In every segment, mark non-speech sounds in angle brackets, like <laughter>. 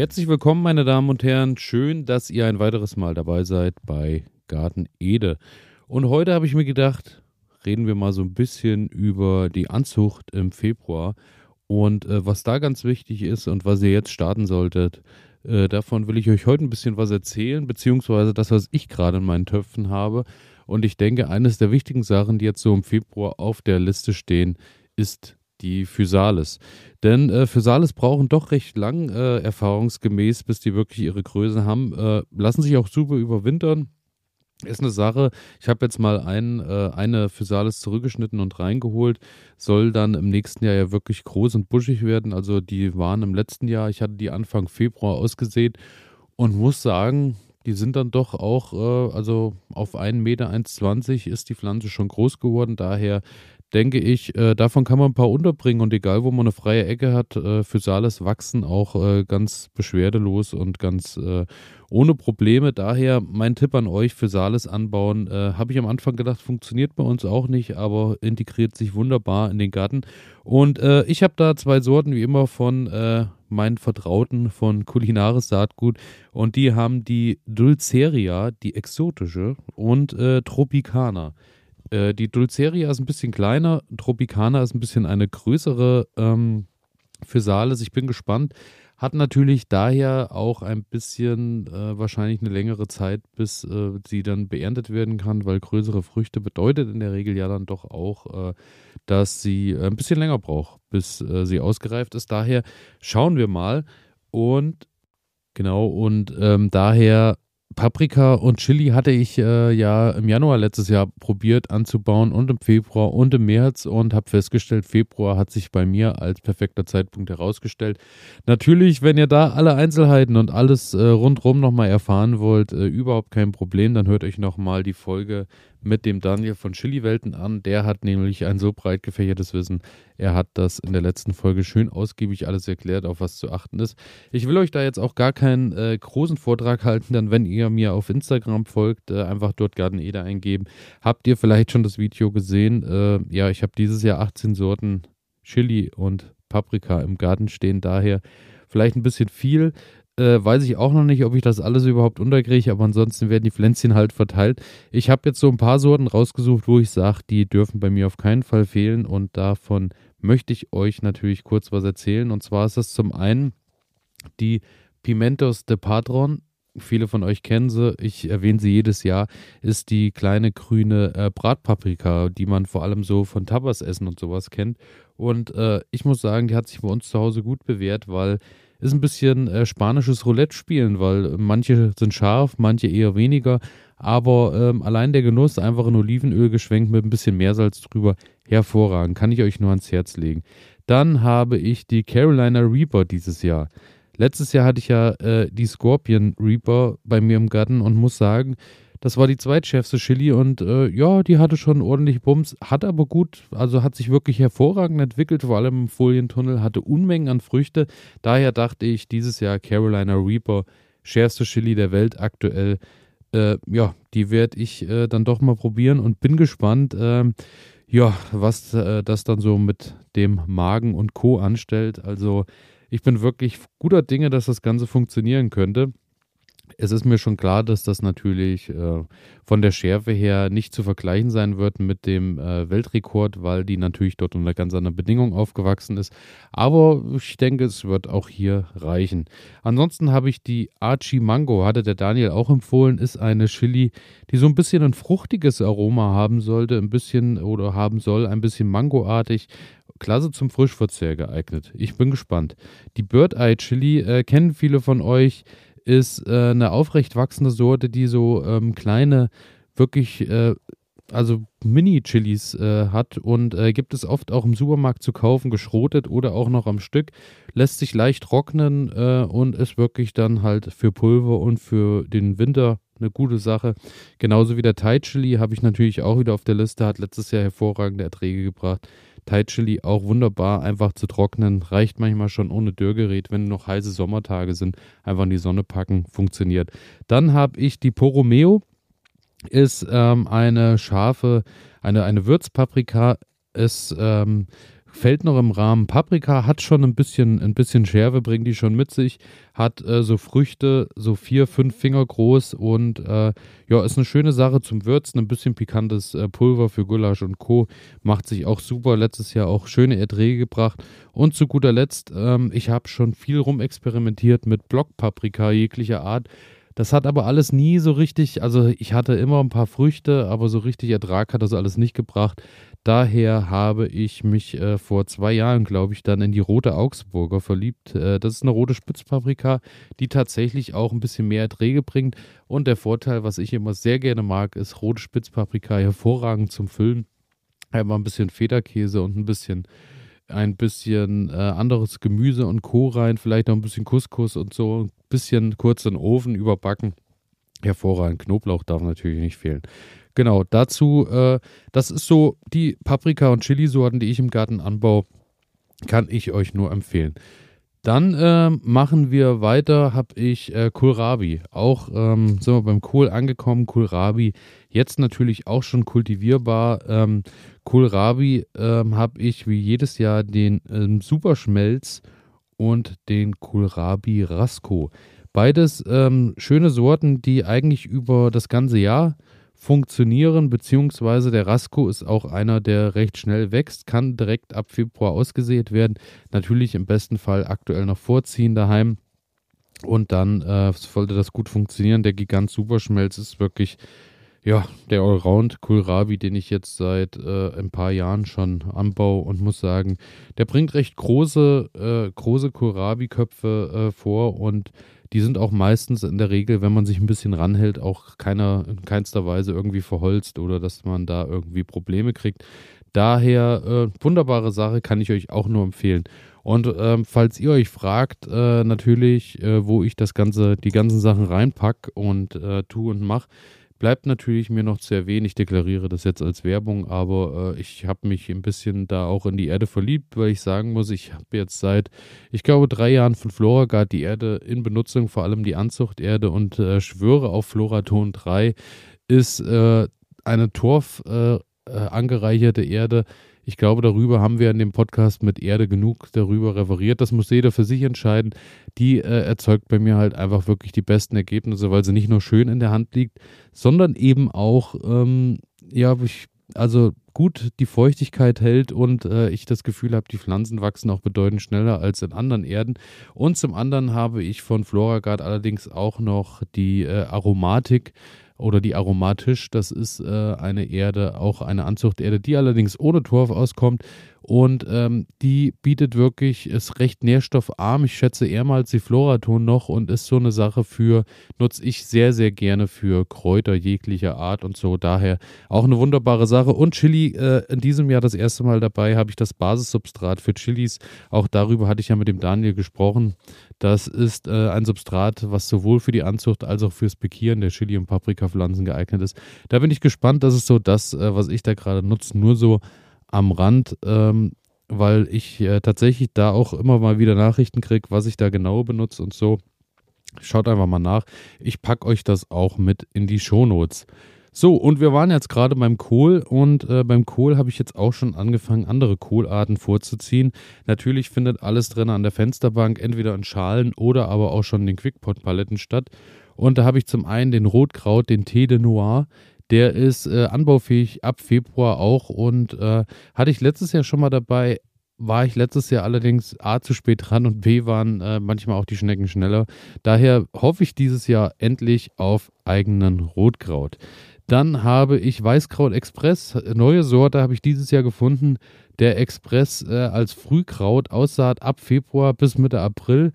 Herzlich willkommen, meine Damen und Herren. Schön, dass ihr ein weiteres Mal dabei seid bei Garten Ede. Und heute habe ich mir gedacht, reden wir mal so ein bisschen über die Anzucht im Februar und äh, was da ganz wichtig ist und was ihr jetzt starten solltet. Äh, davon will ich euch heute ein bisschen was erzählen, beziehungsweise das, was ich gerade in meinen Töpfen habe. Und ich denke, eines der wichtigen Sachen, die jetzt so im Februar auf der Liste stehen, ist die Physalis. Denn äh, Physalis brauchen doch recht lang, äh, erfahrungsgemäß, bis die wirklich ihre Größe haben. Äh, lassen sich auch super überwintern. Ist eine Sache. Ich habe jetzt mal ein, äh, eine Physalis zurückgeschnitten und reingeholt. Soll dann im nächsten Jahr ja wirklich groß und buschig werden. Also die waren im letzten Jahr, ich hatte die Anfang Februar ausgesät und muss sagen, die sind dann doch auch, äh, also auf 1,20 Meter 1,20 ist die Pflanze schon groß geworden. Daher denke ich, äh, davon kann man ein paar unterbringen und egal, wo man eine freie Ecke hat, äh, Physalis wachsen auch äh, ganz beschwerdelos und ganz äh, ohne Probleme. Daher mein Tipp an euch, Physalis anbauen, äh, habe ich am Anfang gedacht, funktioniert bei uns auch nicht, aber integriert sich wunderbar in den Garten. Und äh, ich habe da zwei Sorten, wie immer, von äh, meinen Vertrauten von Kulinaris Saatgut und die haben die Dulceria, die exotische und äh, Tropicana. Äh, die Dulceria ist ein bisschen kleiner, Tropicana ist ein bisschen eine größere ähm, Physalis. Ich bin gespannt. Hat natürlich daher auch ein bisschen äh, wahrscheinlich eine längere Zeit, bis äh, sie dann beerntet werden kann, weil größere Früchte bedeutet in der Regel ja dann doch auch, äh, dass sie ein bisschen länger braucht, bis äh, sie ausgereift ist. Daher schauen wir mal und genau und ähm, daher Paprika und Chili hatte ich äh, ja im Januar letztes Jahr probiert anzubauen und im Februar und im März und habe festgestellt, Februar hat sich bei mir als perfekter Zeitpunkt herausgestellt. Natürlich, wenn ihr da alle Einzelheiten und alles äh, rundherum nochmal erfahren wollt, äh, überhaupt kein Problem, dann hört euch nochmal die Folge mit dem Daniel von Chili-Welten an. Der hat nämlich ein so breit gefächertes Wissen. Er hat das in der letzten Folge schön ausgiebig alles erklärt, auf was zu achten ist. Ich will euch da jetzt auch gar keinen äh, großen Vortrag halten, dann wenn ihr mir auf Instagram folgt, äh, einfach dort Garten Eder eingeben. Habt ihr vielleicht schon das Video gesehen? Äh, ja, ich habe dieses Jahr 18 Sorten Chili und Paprika im Garten stehen, daher vielleicht ein bisschen viel. Äh, weiß ich auch noch nicht, ob ich das alles überhaupt unterkriege, aber ansonsten werden die Pflänzchen halt verteilt. Ich habe jetzt so ein paar Sorten rausgesucht, wo ich sage, die dürfen bei mir auf keinen Fall fehlen und davon möchte ich euch natürlich kurz was erzählen. Und zwar ist das zum einen die Pimentos de Padron. Viele von euch kennen sie, ich erwähne sie jedes Jahr, ist die kleine grüne äh, Bratpaprika, die man vor allem so von Tabasessen und sowas kennt. Und äh, ich muss sagen, die hat sich bei uns zu Hause gut bewährt, weil ist ein bisschen äh, spanisches Roulette spielen, weil manche sind scharf, manche eher weniger. Aber ähm, allein der Genuss, einfach in Olivenöl geschwenkt mit ein bisschen Meersalz drüber, hervorragend. Kann ich euch nur ans Herz legen. Dann habe ich die Carolina Reaper dieses Jahr. Letztes Jahr hatte ich ja äh, die Scorpion Reaper bei mir im Garten und muss sagen, das war die zweitschärfste Chili und äh, ja, die hatte schon ordentlich Bums, hat aber gut, also hat sich wirklich hervorragend entwickelt, vor allem im Folientunnel, hatte Unmengen an Früchte. Daher dachte ich, dieses Jahr Carolina Reaper, schärfste Chili der Welt aktuell. Äh, ja, die werde ich äh, dann doch mal probieren und bin gespannt, ähm, ja, was äh, das dann so mit dem Magen und Co. anstellt. Also ich bin wirklich guter Dinge, dass das Ganze funktionieren könnte es ist mir schon klar, dass das natürlich äh, von der Schärfe her nicht zu vergleichen sein wird mit dem äh, Weltrekord, weil die natürlich dort unter ganz anderen Bedingungen aufgewachsen ist. Aber ich denke, es wird auch hier reichen. Ansonsten habe ich die Archie Mango, hatte der Daniel auch empfohlen, ist eine Chili, die so ein bisschen ein fruchtiges Aroma haben sollte, ein bisschen oder haben soll, ein bisschen mangoartig. Klasse zum Frischverzehr geeignet. Ich bin gespannt. Die Bird Eye Chili äh, kennen viele von euch ist äh, eine aufrecht wachsende Sorte, die so ähm, kleine, wirklich, äh, also Mini-Chilis äh, hat und äh, gibt es oft auch im Supermarkt zu kaufen, geschrotet oder auch noch am Stück. Lässt sich leicht trocknen äh, und ist wirklich dann halt für Pulver und für den Winter eine gute Sache. Genauso wie der Thai Chili habe ich natürlich auch wieder auf der Liste, hat letztes Jahr hervorragende Erträge gebracht. Thai Chili auch wunderbar, einfach zu trocknen. Reicht manchmal schon ohne Dürrgerät, wenn noch heiße Sommertage sind. Einfach in die Sonne packen, funktioniert. Dann habe ich die Poromeo. Ist ähm, eine scharfe, eine, eine Würzpaprika. Ist ähm, fällt noch im Rahmen. Paprika hat schon ein bisschen, ein bisschen Schärfe, bringt die schon mit sich. Hat äh, so Früchte, so vier, fünf Finger groß und äh, ja, ist eine schöne Sache zum Würzen. Ein bisschen pikantes äh, Pulver für Gulasch und Co. Macht sich auch super. Letztes Jahr auch schöne Erträge gebracht. Und zu guter Letzt, ähm, ich habe schon viel rumexperimentiert mit Blockpaprika jeglicher Art. Das hat aber alles nie so richtig, also ich hatte immer ein paar Früchte, aber so richtig Ertrag hat das alles nicht gebracht. Daher habe ich mich äh, vor zwei Jahren, glaube ich, dann in die rote Augsburger verliebt. Äh, das ist eine rote Spitzpaprika, die tatsächlich auch ein bisschen mehr Erträge bringt. Und der Vorteil, was ich immer sehr gerne mag, ist rote Spitzpaprika hervorragend zum Füllen. Einmal ein bisschen Federkäse und ein bisschen ein bisschen äh, anderes Gemüse und Co. rein, vielleicht noch ein bisschen Couscous und so, ein bisschen kurz in den Ofen überbacken. Hervorragend. Knoblauch darf natürlich nicht fehlen. Genau, dazu, äh, das ist so die Paprika- und Chili-Sorten, die ich im Garten anbaue, kann ich euch nur empfehlen. Dann äh, machen wir weiter, habe ich äh, Kohlrabi. Auch ähm, sind wir beim Kohl angekommen. Kohlrabi, jetzt natürlich auch schon kultivierbar. Ähm, Kohlrabi ähm, habe ich wie jedes Jahr den ähm, Superschmelz und den Kohlrabi Rasco. Beides ähm, schöne Sorten, die eigentlich über das ganze Jahr funktionieren, beziehungsweise der Rasco ist auch einer, der recht schnell wächst, kann direkt ab Februar ausgesät werden. Natürlich im besten Fall aktuell noch vorziehen daheim. Und dann äh, sollte das gut funktionieren. Der Gigant Superschmelz ist wirklich ja, der Allround Kohlrabi, den ich jetzt seit äh, ein paar Jahren schon anbaue und muss sagen, der bringt recht große, äh, große Kohlrabi-Köpfe äh, vor und die sind auch meistens in der Regel, wenn man sich ein bisschen ranhält, auch keiner in keinster Weise irgendwie verholzt oder dass man da irgendwie Probleme kriegt. Daher äh, wunderbare Sache, kann ich euch auch nur empfehlen. Und ähm, falls ihr euch fragt, äh, natürlich, äh, wo ich das ganze, die ganzen Sachen reinpack und äh, tue und mache, Bleibt natürlich mir noch zu erwähnen, ich deklariere das jetzt als Werbung, aber äh, ich habe mich ein bisschen da auch in die Erde verliebt, weil ich sagen muss, ich habe jetzt seit, ich glaube, drei Jahren von Floragard die Erde in Benutzung, vor allem die Anzuchterde. Und äh, schwöre auf Floraton 3 ist äh, eine Torf äh, äh, angereicherte Erde, ich glaube, darüber haben wir in dem Podcast mit Erde genug darüber referiert. Das muss jeder für sich entscheiden. Die äh, erzeugt bei mir halt einfach wirklich die besten Ergebnisse, weil sie nicht nur schön in der Hand liegt, sondern eben auch, ähm, ja, ich, also gut die Feuchtigkeit hält und äh, ich das Gefühl habe, die Pflanzen wachsen auch bedeutend schneller als in anderen Erden. Und zum anderen habe ich von Floragard allerdings auch noch die äh, Aromatik oder die Aromatisch. Das ist äh, eine Erde, auch eine Anzuchterde, die allerdings ohne Torf auskommt. Und ähm, die bietet wirklich, ist recht nährstoffarm. Ich schätze eher mal die Floraton noch und ist so eine Sache für, nutze ich sehr, sehr gerne für Kräuter jeglicher Art und so. Daher auch eine wunderbare Sache. Und Chili äh, in diesem Jahr das erste Mal dabei habe ich das Basissubstrat für Chilis. Auch darüber hatte ich ja mit dem Daniel gesprochen. Das ist äh, ein Substrat, was sowohl für die Anzucht als auch fürs Pikieren der Chili- und Paprikapflanzen geeignet ist. Da bin ich gespannt. Das ist so das, äh, was ich da gerade nutze. Nur so am Rand, ähm, weil ich äh, tatsächlich da auch immer mal wieder Nachrichten kriege, was ich da genau benutze und so. Schaut einfach mal nach. Ich packe euch das auch mit in die Shownotes. So, und wir waren jetzt gerade beim Kohl und äh, beim Kohl habe ich jetzt auch schon angefangen, andere Kohlarten vorzuziehen. Natürlich findet alles drin an der Fensterbank, entweder in Schalen oder aber auch schon in den Quickpot-Paletten statt. Und da habe ich zum einen den Rotkraut, den Thé de Noir. Der ist äh, anbaufähig ab Februar auch und äh, hatte ich letztes Jahr schon mal dabei. War ich letztes Jahr allerdings A zu spät dran und B waren äh, manchmal auch die Schnecken schneller. Daher hoffe ich dieses Jahr endlich auf eigenen Rotkraut. Dann habe ich Weißkraut Express. Neue Sorte habe ich dieses Jahr gefunden. Der Express äh, als Frühkraut Aussaat ab Februar bis Mitte April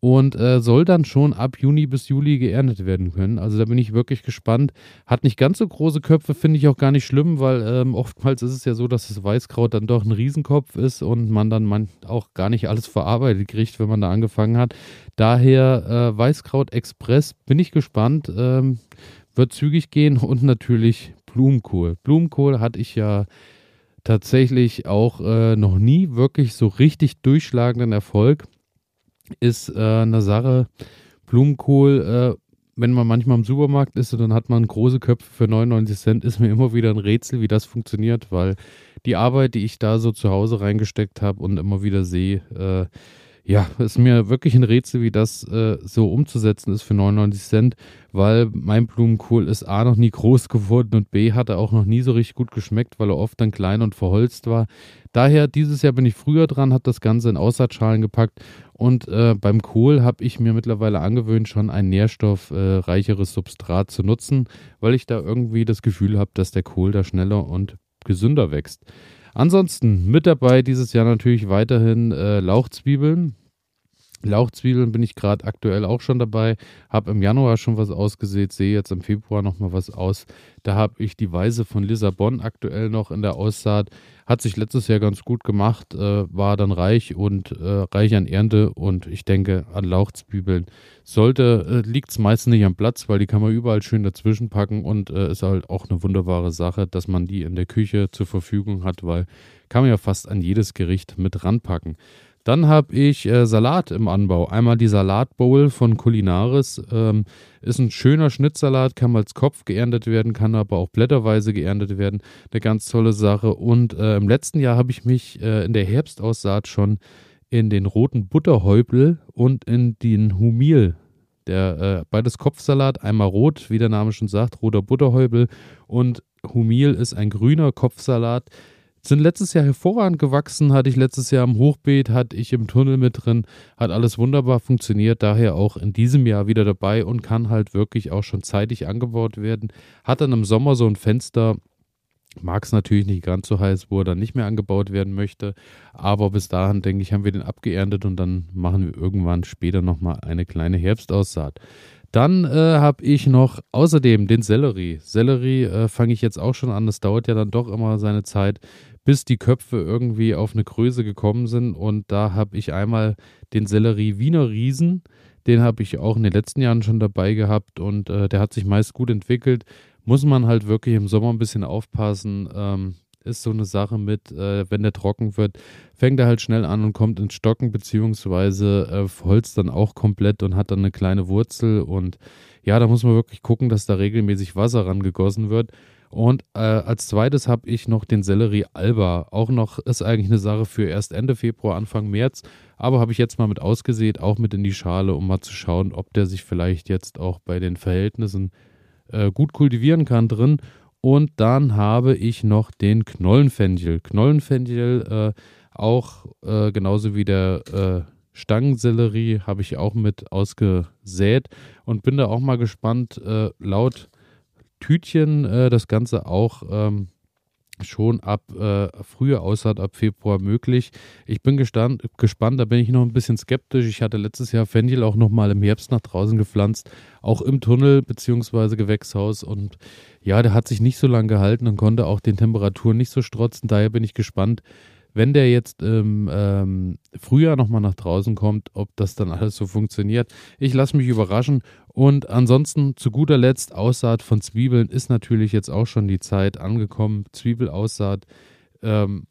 und äh, soll dann schon ab Juni bis Juli geerntet werden können. Also da bin ich wirklich gespannt. Hat nicht ganz so große Köpfe, finde ich auch gar nicht schlimm, weil ähm, oftmals ist es ja so, dass das Weißkraut dann doch ein Riesenkopf ist und man dann man auch gar nicht alles verarbeitet kriegt, wenn man da angefangen hat. Daher äh, Weißkraut Express bin ich gespannt. Ähm, wird zügig gehen <laughs> und natürlich Blumenkohl. Blumenkohl hatte ich ja tatsächlich auch äh, noch nie wirklich so richtig durchschlagenden Erfolg. Ist äh, eine Sache, Blumenkohl äh, wenn man manchmal im Supermarkt ist und dann hat man große Köpfe für 99 Cent, ist mir immer wieder ein Rätsel, wie das funktioniert, weil die Arbeit, die ich da so zu Hause reingesteckt habe und immer wieder sehe, äh, ja, ist mir wirklich ein Rätsel, wie das äh, so umzusetzen ist für 99 Cent, weil mein Blumenkohl ist A noch nie groß geworden und B hat er auch noch nie so richtig gut geschmeckt, weil er oft dann klein und verholzt war. Daher, dieses Jahr bin ich früher dran, habe das Ganze in Aussaatschalen gepackt und äh, beim Kohl habe ich mir mittlerweile angewöhnt, schon ein nährstoffreicheres Substrat zu nutzen, weil ich da irgendwie das Gefühl habe, dass der Kohl da schneller und gesünder wächst. Ansonsten mit dabei dieses Jahr natürlich weiterhin äh, Lauchzwiebeln. Lauchzwiebeln bin ich gerade aktuell auch schon dabei. Habe im Januar schon was ausgesät, sehe jetzt im Februar nochmal was aus. Da habe ich die Weise von Lissabon aktuell noch in der Aussaat. Hat sich letztes Jahr ganz gut gemacht, äh, war dann reich und äh, reich an Ernte. Und ich denke, an Lauchzwiebeln sollte, äh, liegt es meistens nicht am Platz, weil die kann man überall schön dazwischen packen und äh, ist halt auch eine wunderbare Sache, dass man die in der Küche zur Verfügung hat, weil kann man ja fast an jedes Gericht mit ranpacken. Dann habe ich äh, Salat im Anbau. Einmal die Salatbowl von Culinaris. Ähm, ist ein schöner Schnittsalat, kann als Kopf geerntet werden, kann aber auch blätterweise geerntet werden. Eine ganz tolle Sache. Und äh, im letzten Jahr habe ich mich äh, in der Herbstaussaat schon in den roten Butterhäupel und in den Humil der äh, beides Kopfsalat, einmal rot, wie der Name schon sagt, roter Butterhäubel und Humil ist ein grüner Kopfsalat sind letztes Jahr hervorragend gewachsen, hatte ich letztes Jahr im Hochbeet, hatte ich im Tunnel mit drin, hat alles wunderbar funktioniert, daher auch in diesem Jahr wieder dabei und kann halt wirklich auch schon zeitig angebaut werden. Hat dann im Sommer so ein Fenster, mag es natürlich nicht ganz so heiß, wo er dann nicht mehr angebaut werden möchte, aber bis dahin, denke ich, haben wir den abgeerntet und dann machen wir irgendwann später nochmal eine kleine Herbstaussaat. Dann äh, habe ich noch außerdem den Sellerie. Sellerie äh, fange ich jetzt auch schon an. Das dauert ja dann doch immer seine Zeit, bis die Köpfe irgendwie auf eine Größe gekommen sind. Und da habe ich einmal den Sellerie Wiener Riesen. Den habe ich auch in den letzten Jahren schon dabei gehabt und äh, der hat sich meist gut entwickelt. Muss man halt wirklich im Sommer ein bisschen aufpassen. Ähm, ist so eine Sache mit, äh, wenn der trocken wird, fängt er halt schnell an und kommt ins Stocken, beziehungsweise äh, holzt dann auch komplett und hat dann eine kleine Wurzel. Und ja, da muss man wirklich gucken, dass da regelmäßig Wasser rangegossen wird. Und äh, als zweites habe ich noch den Sellerie Alba. Auch noch ist eigentlich eine Sache für erst Ende Februar, Anfang März. Aber habe ich jetzt mal mit ausgesät, auch mit in die Schale, um mal zu schauen, ob der sich vielleicht jetzt auch bei den Verhältnissen äh, gut kultivieren kann drin. Und dann habe ich noch den Knollenfenchel. Knollenfenchel äh, auch äh, genauso wie der äh, Stangensellerie habe ich auch mit ausgesät und bin da auch mal gespannt. Äh, laut Tütchen äh, das Ganze auch ähm, schon ab äh, früher Aussaat, ab Februar möglich. Ich bin gestand, gespannt, da bin ich noch ein bisschen skeptisch. Ich hatte letztes Jahr Fenchel auch noch mal im Herbst nach draußen gepflanzt, auch im Tunnel bzw. Gewächshaus und ja, der hat sich nicht so lange gehalten und konnte auch den Temperaturen nicht so strotzen. Daher bin ich gespannt, wenn der jetzt im ähm, Frühjahr nochmal nach draußen kommt, ob das dann alles so funktioniert. Ich lasse mich überraschen. Und ansonsten zu guter Letzt Aussaat von Zwiebeln ist natürlich jetzt auch schon die Zeit angekommen. Zwiebelaussaat. Ähm,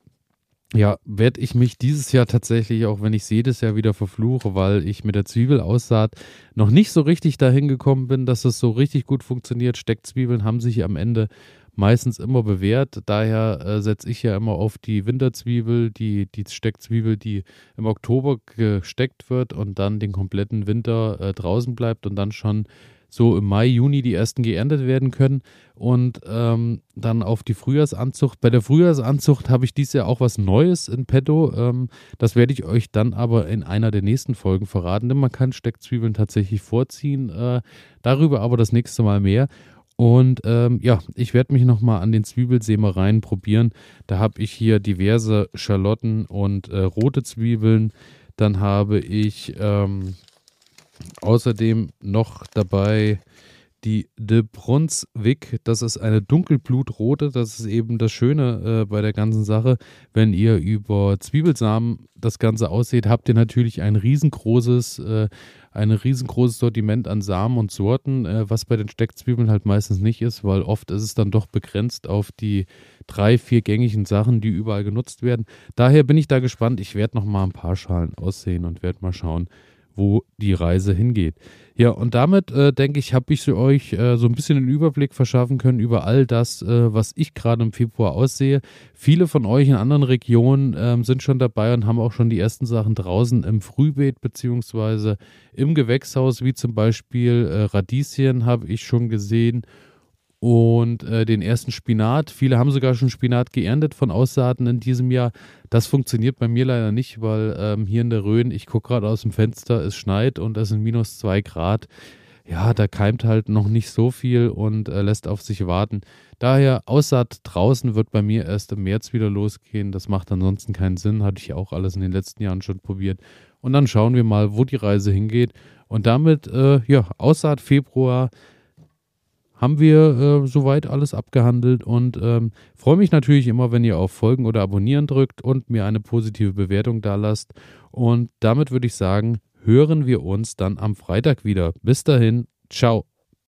ja, werde ich mich dieses Jahr tatsächlich, auch wenn ich es jedes Jahr wieder verfluche, weil ich mit der Zwiebelaussaat noch nicht so richtig dahin gekommen bin, dass es so richtig gut funktioniert. Steckzwiebeln haben sich am Ende meistens immer bewährt. Daher äh, setze ich ja immer auf die Winterzwiebel, die, die Steckzwiebel, die im Oktober gesteckt wird und dann den kompletten Winter äh, draußen bleibt und dann schon so im Mai, Juni die ersten geerntet werden können. Und ähm, dann auf die Frühjahrsanzucht. Bei der Frühjahrsanzucht habe ich dieses Jahr auch was Neues in petto. Ähm, das werde ich euch dann aber in einer der nächsten Folgen verraten, denn man kann Steckzwiebeln tatsächlich vorziehen. Äh, darüber aber das nächste Mal mehr. Und ähm, ja, ich werde mich nochmal an den Zwiebelsämereien probieren. Da habe ich hier diverse Schalotten und äh, rote Zwiebeln. Dann habe ich ähm, außerdem noch dabei die De Brunswick, das ist eine dunkelblutrote. Das ist eben das Schöne äh, bei der ganzen Sache. Wenn ihr über Zwiebelsamen das Ganze aussieht, habt ihr natürlich ein riesengroßes, äh, ein riesengroßes Sortiment an Samen und Sorten, äh, was bei den Steckzwiebeln halt meistens nicht ist, weil oft ist es dann doch begrenzt auf die drei, vier gängigen Sachen, die überall genutzt werden. Daher bin ich da gespannt. Ich werde noch mal ein paar Schalen aussehen und werde mal schauen, wo die Reise hingeht. Ja, und damit äh, denke ich, habe ich euch äh, so ein bisschen einen Überblick verschaffen können über all das, äh, was ich gerade im Februar aussehe. Viele von euch in anderen Regionen ähm, sind schon dabei und haben auch schon die ersten Sachen draußen im Frühbeet beziehungsweise im Gewächshaus, wie zum Beispiel äh, Radieschen habe ich schon gesehen und äh, den ersten Spinat. Viele haben sogar schon Spinat geerntet von Aussaaten in diesem Jahr. Das funktioniert bei mir leider nicht, weil ähm, hier in der Rhön, ich gucke gerade aus dem Fenster, es schneit und es sind minus zwei Grad. Ja, da keimt halt noch nicht so viel und äh, lässt auf sich warten. Daher Aussaat draußen wird bei mir erst im März wieder losgehen. Das macht ansonsten keinen Sinn. Hatte ich auch alles in den letzten Jahren schon probiert. Und dann schauen wir mal, wo die Reise hingeht. Und damit, äh, ja, Aussaat Februar haben wir äh, soweit alles abgehandelt und ähm, freue mich natürlich immer, wenn ihr auf Folgen oder Abonnieren drückt und mir eine positive Bewertung da lasst. Und damit würde ich sagen, hören wir uns dann am Freitag wieder. Bis dahin, ciao.